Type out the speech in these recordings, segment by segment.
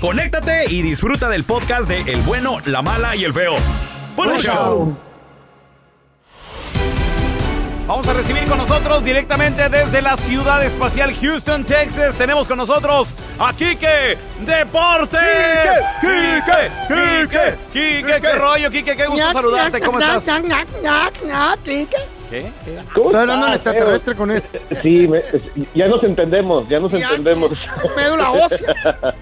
conéctate y disfruta del podcast de El bueno, la mala y el feo. ¡Buen show! show. Vamos a recibir con nosotros directamente desde la ciudad espacial Houston, Texas. Tenemos con nosotros a Quique Deportes. Quique, Quique, Quique, qué rollo, Quique, qué gusto saludarte. ¿Cómo estás? ¿Qué? ¿Qué? Estoy hablando en extraterrestre con él. Sí, me- ya nos entendemos, ya nos Ya entendemos. Médula ósea.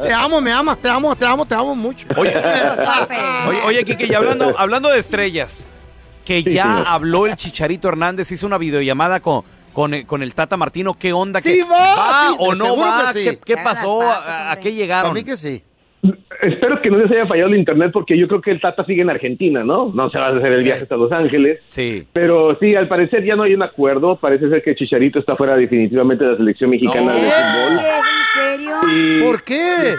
Te amo, me amas, te amo, te amo, te amo mucho. Oye, oye, oye, Quique, y hablando, hablando de estrellas, que ya señor. habló el Chicharito Hernández, hizo una videollamada con, con, el, con el Tata Martino. ¿Qué onda? Sí ¿Qué- va, sí, o no va? sí. ¿Qué, pasó? ¿A, a qué llegaron? Para mí que sí. Espero que no les haya fallado el internet porque yo creo que el Tata sigue en Argentina, ¿no? No se va a hacer el viaje hasta Los Ángeles. Sí. Pero sí, al parecer ya no hay un acuerdo. Parece ser que Chicharito está fuera definitivamente de la selección mexicana de fútbol. ¿En serio? Y- ¿Por qué?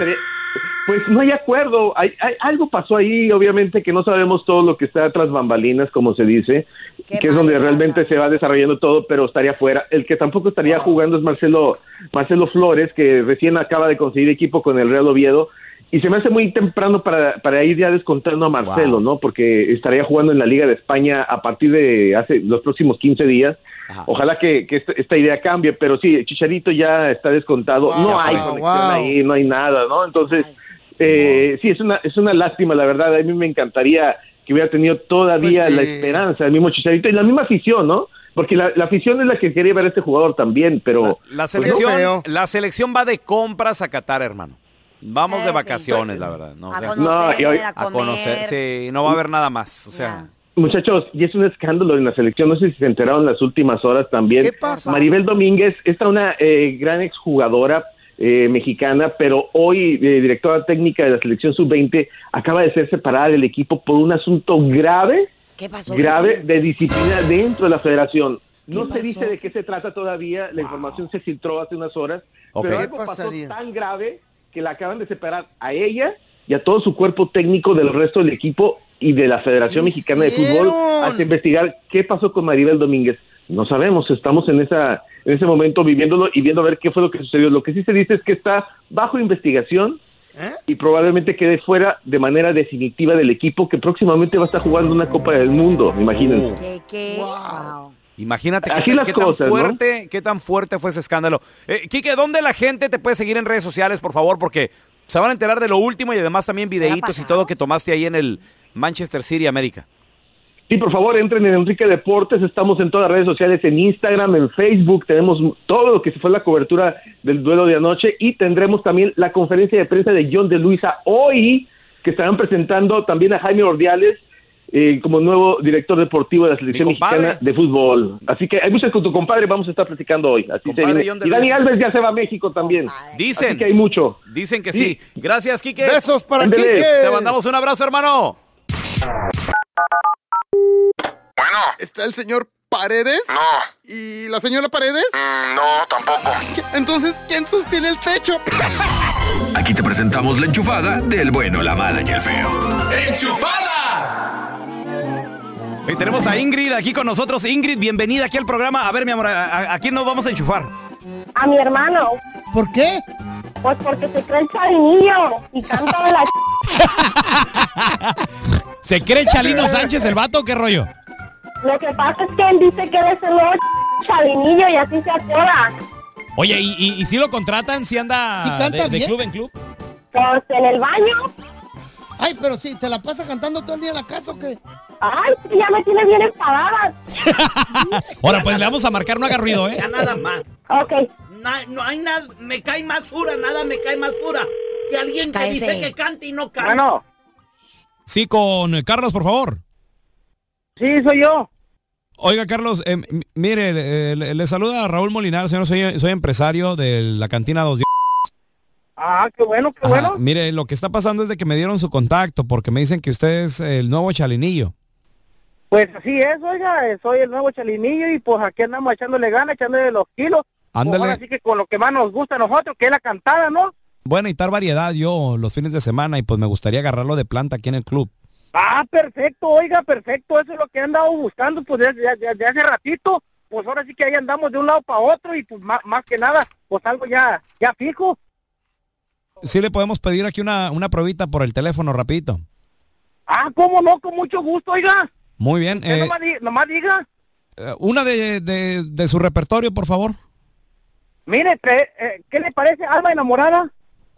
Pues no hay acuerdo. Hay, hay- algo pasó ahí, obviamente, que no sabemos todo lo que está tras bambalinas, como se dice, Qué que es donde realmente se va desarrollando todo, pero estaría fuera. El que tampoco estaría jugando es Marcelo, Marcelo Flores, que recién acaba de conseguir equipo con el Real Oviedo. Y se me hace muy temprano para, para ir ya descontando a Marcelo, Wow. ¿no? Porque estaría jugando en la Liga de España a partir de hace los próximos 15 días. Ajá. Ojalá que, que esta, esta idea cambie, pero sí, Chicharito ya está descontado. Wow, no hay wow, conexión wow. ahí, no hay nada, ¿no? Entonces, eh, sí, es una, es una lástima, la verdad. A mí me encantaría que hubiera tenido todavía Pues sí. la esperanza, el mismo Chicharito y la misma afición, ¿no? Porque la, la afición es la que quería ver a este jugador también, pero... La pues, no. selección, la selección va de compras a Qatar, hermano. Vamos Eh, de sí. vacaciones, la verdad. No, O A sea, conocer, No, y hoy- a conocer. Sí, no va a haber nada más. O sea, Muchachos, y es un escándalo en la selección, no sé si se enteraron las últimas horas también. ¿Qué pasa? Maribel Domínguez, esta una eh, gran exjugadora eh, mexicana, pero hoy eh, directora técnica de la selección sub-20, acaba de ser separada del equipo por un asunto grave, ¿Qué pasó? grave de disciplina dentro de la federación. No ¿Qué se dice de qué se trata todavía, la información se filtró hace unas horas, Ok. pero ¿Qué algo pasó tan grave que la acaban de separar a ella y a todo su cuerpo técnico del resto del equipo y de la Federación ¿Qué Mexicana de Fútbol hasta investigar qué pasó con Maribel Domínguez. No sabemos, estamos en esa en ese momento viviéndolo y viendo a ver qué fue lo que sucedió. Lo que sí se dice es que está bajo investigación ¿Eh? y probablemente quede fuera de manera definitiva del equipo que próximamente va a estar jugando una Copa del Mundo, imagínense. ¿Qué? ¿Qué? Wow. Imagínate Así qué, las qué cosas, tan ¿no? fuerte, qué tan fuerte fue ese escándalo. Eh, Quique, ¿dónde la gente te puede seguir en redes sociales, por favor? Porque se van a enterar de lo último y además también videitos y todo que tomaste ahí en el Manchester City América. Sí, por favor, entren en Enrique Deportes. Estamos en todas las redes sociales, en Instagram, en Facebook. Tenemos todo lo que fue la cobertura del duelo de anoche y tendremos también la conferencia de prensa de John de Luisa hoy, que estarán presentando también a Jaime Ordiales eh, como nuevo director deportivo de la selección mexicana de fútbol. Así que hay muchas con tu compadre, vamos a estar platicando hoy. Así se viene. Y Dani Alves ya se va a México también. Dicen. Así que hay mucho. Dicen que sí. Gracias, Quique. Besos para. Quique. Te mandamos un abrazo, hermano. Bueno, ¿Está el señor Paredes? no, ¿Y la señora Paredes? mm, no, tampoco. Entonces, ¿quién sostiene el techo? Aquí te presentamos la enchufada del bueno, la mala y el feo. Y tenemos a Ingrid aquí con nosotros. Ingrid, bienvenida aquí al programa. A ver, mi amor, ¿a, a- a quién nos vamos a enchufar? A mi hermano, ¿Por qué? pues porque se cree el chavinillo y canta de la ¿Se cree Chalino Sánchez el vato? ¿Qué rollo? Lo que pasa es que él dice que eres el nuevo chavinillo y así se apoda. Oye, ¿y, y, y si lo contratan? ¿Si anda Sí canta de, de bien. club en club? Pues en el baño. Ay, pero si te la pasa cantando todo el día en la casa o qué? Ay, ya me tiene bien enfadada. Ahora, pues le vamos a marcar, no haga ruido, ¿eh? nada más. Ok. Na- no hay nada, me cae más pura, nada me cae más pura. Que alguien que Cállese. dice que cante y no canta. Bueno, Sí, con eh, Carlos, por favor. sí, soy yo. Oiga, Carlos, eh, m- mire, eh, le, le saluda Raúl Molinar, señor, soy, soy empresario de la cantina Dos. Ah, qué bueno, qué Ajá, Mire, lo que está pasando es de que me dieron su contacto porque me dicen que usted es el nuevo chalinillo. Pues así es, oiga, soy el nuevo chalinillo y pues aquí andamos echándole ganas, echándole los kilos. Pues Ándale. ahora sí que con lo que más nos gusta a nosotros, que es la cantada, ¿no? Bueno, y tal variedad yo los fines de semana y pues me gustaría agarrarlo de planta aquí en el club. Ah, perfecto, oiga, perfecto, eso es lo que he andado buscando, pues desde, desde- desde hace ratito, pues ahora sí que ahí andamos de un lado para otro y pues más, más que nada, pues algo ya, ya fijo. Sí le podemos pedir aquí una, una probita por el teléfono rapidito. Ah, cómo no, con mucho gusto, oiga. Muy bien. Eh, nomás, di- nomás diga, eh, una de, de, de su repertorio, por favor. mire, ¿qué, eh, ¿qué le parece alma enamorada?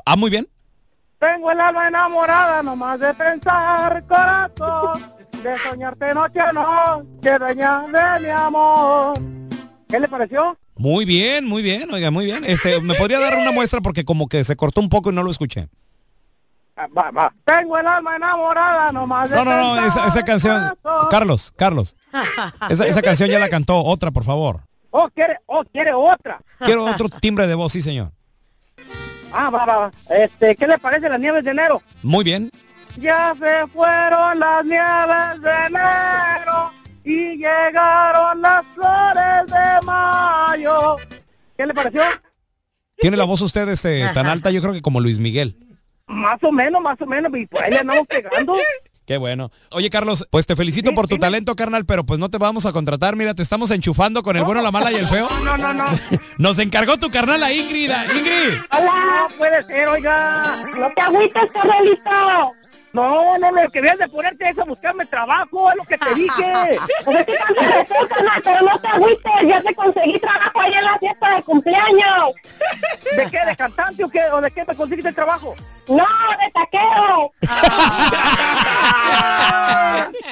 Ah, muy bien. Tengo el alma enamorada nomás de pensar, corazón, de soñarte noche a noche, dueña de mi amor. ¿Qué le pareció? Muy bien, muy bien, oiga, muy bien. Este, ¿me podría dar una muestra porque como que se cortó un poco y no lo escuché? Ah, va, va. Tengo el alma enamorada nomás de No, no, no, esa, esa canción. Carlos, Carlos. Esa, esa canción ya la cantó otra, por favor. Oh, quiere, oh, quiere otra. Quiero otro timbre de voz, sí, señor. Ah, va, va, va. Este, ¿qué le parece las nieves de enero? Muy bien. Ya se fueron las nieves de enero y llegaron las flores de mayo. ¿Qué le pareció? Tiene la voz usted este, tan alta, yo creo que como Luis Miguel. Más o menos, más o menos, y por ahí le andamos pegando. Qué bueno. Oye, Carlos, pues te felicito por tu talento, carnal, pero pues no te vamos a contratar. Mira, te estamos enchufando con el bueno, la mala y el feo. No, no, no. Nos encargó tu carnal a Ingrid. Ingrid. Hola. Puede ser, oiga. No te agüites, carnalito. No, no, lo que debes de ponerte es a buscarme trabajo, es lo que te dije. Pues es que te pero no te agüites, ya te conseguí trabajo ahí en la fiesta de cumpleaños. ¿De qué? ¿De cantante o qué? ¿O de qué me conseguiste el trabajo? No, de taquero.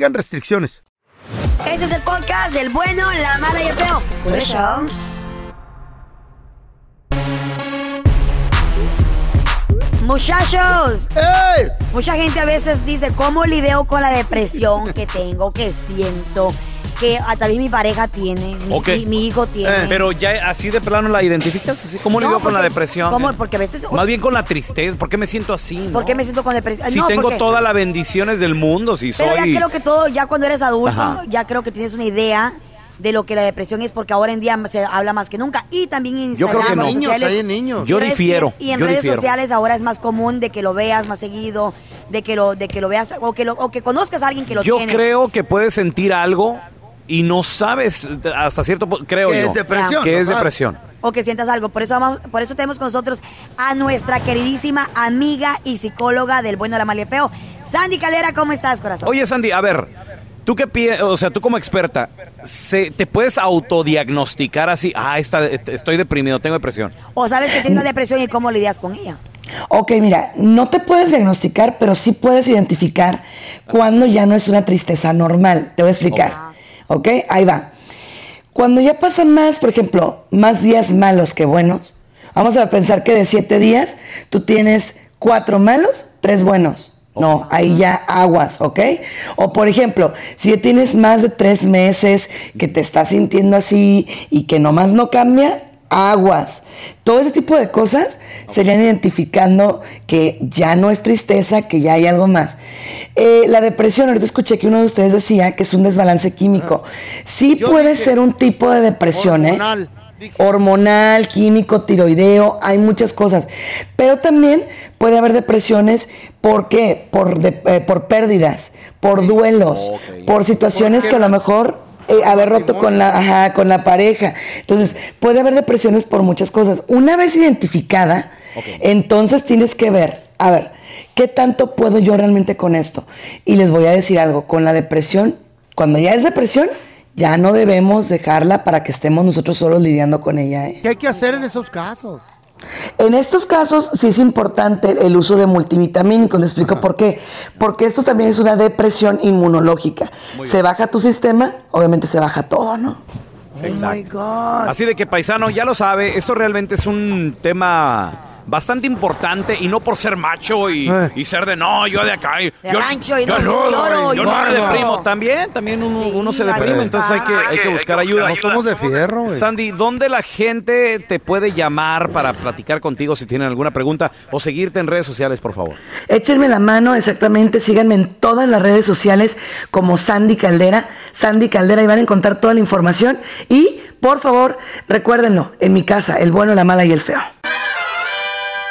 aplican restricciones. Este es el podcast del bueno, la mala y el feo. Por eso. Muchachos, mucha gente a veces dice, ¿cómo lidio con la depresión que tengo, que siento, que ah, también mi pareja tiene, mi, Ok. mi- mi hijo tiene? Pero ya así de plano la identificas, así como No, lidio con la porque- depresión. ¿Cómo? Porque a veces... Más bien con la tristeza, ¿por qué me siento así? no? ¿Por qué me siento con depresión? Si No, tengo porque- todas las bendiciones del mundo, si Pero soy... ya creo que todo, ya cuando eres adulto, Ajá. ya creo que tienes una idea de lo que la depresión es, porque ahora en día se habla más que nunca. Y también en Yo creo que Instagram, no. redes sociales- Niños, hay niños. Yo redes- difiero, Y en yo redes difiero. sociales ahora es más común de que lo veas más seguido, de que lo, de que lo veas o que lo, o que conozcas a alguien que lo Yo tiene. creo que puedes sentir algo y no sabes hasta cierto punto, creo Que yo. es depresión, Que no es sabes. depresión. o que sientas algo. Por eso vamos, por eso tenemos con nosotros a nuestra queridísima amiga y psicóloga del bueno, la y el feo, Sandy Calera. ¿Cómo estás, corazón? Oye, Sandy, a ver, tú qué piensas, o sea, tú como experta, ¿se, ¿te puedes autodiagnosticar así? Ah, está, estoy deprimido, tengo depresión. O sabes que tienes depresión y cómo lidias con ella. Ok, mira, no te puedes diagnosticar, pero sí puedes identificar cuando ya no es una tristeza normal. Te voy a explicar. Ok, ahí va. Cuando ya pasan más, por ejemplo, más días malos que buenos, vamos a pensar que de siete días tú tienes cuatro malos, tres buenos. No, ahí ya aguas, ¿ok? O por ejemplo, si tienes más de tres meses que te estás sintiendo así y que nomás no cambia, aguas. Todo ese tipo de cosas serían identificando que ya no es tristeza, que ya hay algo más. Eh, la depresión, ahorita escuché que uno de ustedes decía que es un desbalance químico. Sí puede ser un tipo de depresión, ¿eh? Hormonal. hormonal, químico, tiroideo, hay muchas cosas. Pero también puede haber depresiones, ¿por qué? Por, de- eh, por pérdidas, por duelos, por situaciones que a lo mejor eh, haber roto con la, ajá, con la pareja. Entonces, puede haber depresiones por muchas cosas. Una vez identificada, entonces tienes que ver, a ver, ¿qué tanto puedo yo realmente con esto? Y les voy a decir algo, con la depresión, cuando ya es depresión, ya no debemos dejarla para que estemos nosotros solos lidiando con ella. ¿eh? ¿Qué hay que hacer en esos casos? En estos casos sí es importante el uso de multivitamínicos, le explico por qué. Porque esto también es una depresión inmunológica. Se baja tu sistema, obviamente se baja todo, ¿no? Exacto. Así de que paisano, ya lo sabe, esto realmente es un tema bastante importante y no por ser macho y, y ser de no, yo de acá. y- De yo, rancho y yo no, yo lloro, yo yo no me deprimo. También, también uno, uno se deprime, entonces hay que, buscar. hay que buscar ayuda. No somos de fierro. Sandy, ¿dónde la gente te puede llamar para platicar contigo si tienen alguna pregunta o seguirte en redes sociales, por favor? Échenme la mano, exactamente, síganme en todas las redes sociales como Sandy Caldera, Sandy Caldera, y van a encontrar toda la información. Y, por favor, recuérdenlo, en mi casa, el bueno, la mala y el feo.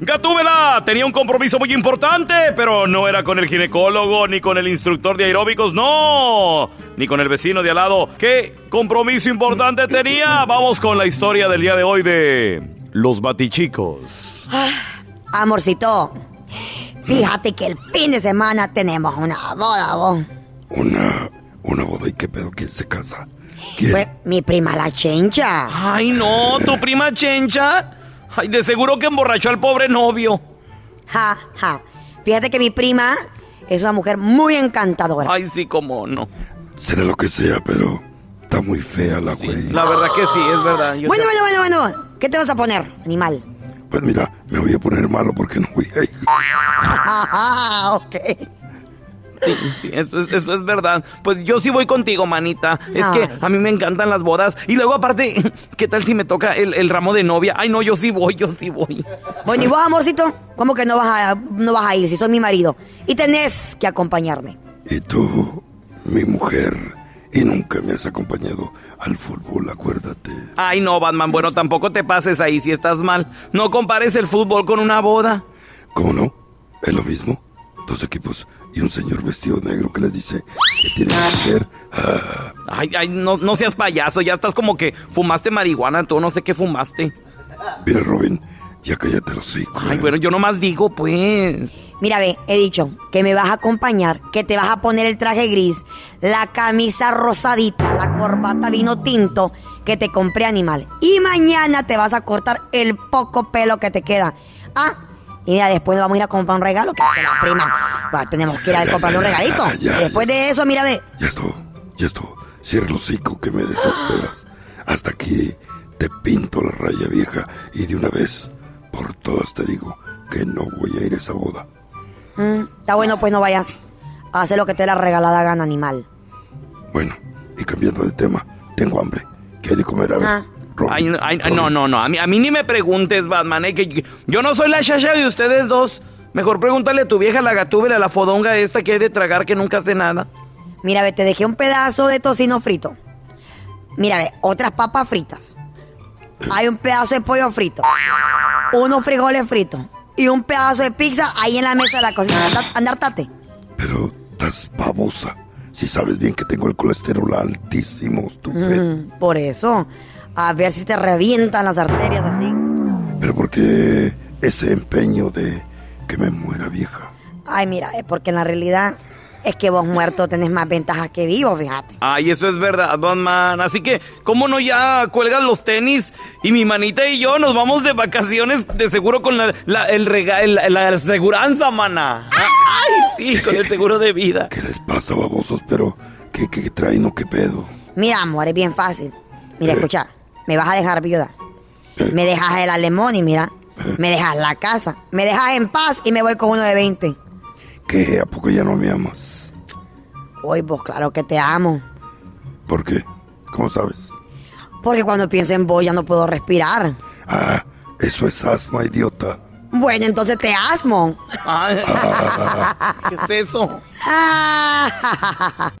Ah, Gatúbela tenía un compromiso muy importante, pero no era con el ginecólogo ni con el instructor de aeróbicos, no, ni con el vecino de al lado. ¿Qué compromiso importante tenía? Vamos con la historia del día de hoy de los batichicos. Amorcito, fíjate que el fin de semana tenemos una boda, vos. Una, una boda y qué pedo, ¿quién se casa? Fue mi prima la chencha. Ay, no, tu prima Chencha. Ay, de seguro que emborrachó al pobre novio. Ja, ja. Fíjate que mi prima es una mujer muy encantadora. Ay, sí, cómo no. Será lo que sea, pero está muy fea la güey. La verdad que sí, es verdad. Yo Bueno, te- bueno, bueno, bueno. ¿Qué te vas a poner, animal? Pues mira, me voy a poner malo porque no voy a ir. Ah, ok. Sí, sí, eso es, eso es verdad. Pues yo sí voy contigo, manita. Es que a mí me encantan las bodas. Y luego, aparte, ¿qué tal si me toca el, el ramo de novia? Ay, no, yo sí voy, yo sí voy. Bueno, ¿y vos, amorcito? ¿Cómo que no vas a, no vas a ir si sos mi marido? Y tenés que acompañarme. Y tú, mi mujer, y nunca me has acompañado al fútbol, acuérdate. Ay, no, Batman. Bueno, tampoco te pases ahí si estás mal. No compares el fútbol con una boda. ¿Cómo no? Es lo mismo. Dos equipos y un señor vestido de negro que les dice que tienen que hacer. Ah, Ay, ay, no, no seas payaso. Ya estás como que fumaste marihuana. Tú no sé qué fumaste. mira, Robin, ya cállate los hocico. Ay, bueno, yo nomás digo, pues. Mira, ve, he dicho que me vas a acompañar, que te vas a poner el traje gris, la camisa rosadita, la corbata vino tinto que te compré animal. Y mañana te vas a cortar el poco pelo que te queda. Ah, y mira, después vamos a ir a comprar un regalo que la prima. Bah, tenemos que ir a comprarle un regalito. Ya, ya, Y después de eso, mira, ve. Ya esto, ya esto. Cierra el hocico que me desesperas. Hasta aquí te pinto la raya vieja y de una vez, por todas te digo que no voy a ir a esa boda. Mm, está bueno, pues no vayas. Hace lo que te la regalada gana, animal. Bueno, y cambiando de tema, tengo hambre. ¿Qué hay de comer? A ver. Ah. Ay, no, ay, no, no, no. A mí, a mí ni me preguntes, Batman. eh, que yo- yo no soy la chacha de ustedes dos. Mejor pregúntale a tu vieja, la gatúbela, la fodonga esta que hay de tragar que nunca hace nada. Mira, ve, te dejé un pedazo de tocino frito. Mira, ve, otras papas fritas. Hay un pedazo de pollo frito. Unos frijoles fritos. Y un pedazo de pizza ahí en la mesa de la cocina. Anda- Andártate. Pero estás babosa. Si sabes bien que tengo el colesterol altísimo, estúpido. Mm, por eso. A ver si te revientan las arterias así. Pero ¿por qué ese empeño de que me muera vieja? Ay, mira, es porque en la realidad es que vos muerto tenés más ventajas que vivo, fíjate. Ay, eso es verdad, Batman. Así que, ¿cómo no ya cuelgas los tenis? Y mi manita y yo nos vamos de vacaciones de seguro con la, la- el rega, el- la, aseguranza, mana. Ay, sí, con el seguro de vida. ¿Qué les pasa, babosos? Pero, ¿qué, qué traen o qué pedo? Mira, amor, es bien fácil. Mira, escucha, me vas a dejar viuda. Me dejas el alemón y mira, me dejas la casa. Me dejas en paz y me voy con uno de 20. ¿Qué? ¿A poco ya no me amas? Uy, pues claro que te amo. ¿Por qué? ¿Cómo sabes? Porque cuando pienso en vos ya no puedo respirar. Ah, eso es asma, idiota. Bueno, entonces te asmo. Ay, ¿Qué es eso?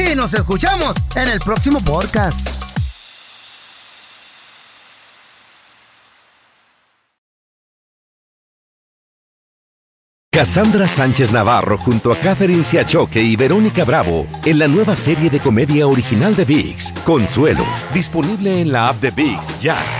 Y nos escuchamos en el próximo podcast. Cassandra Sánchez Navarro junto a Catherine Siachoque y Verónica Bravo en la nueva serie de comedia original de VIX, Consuelo, disponible en la app de VIX ya.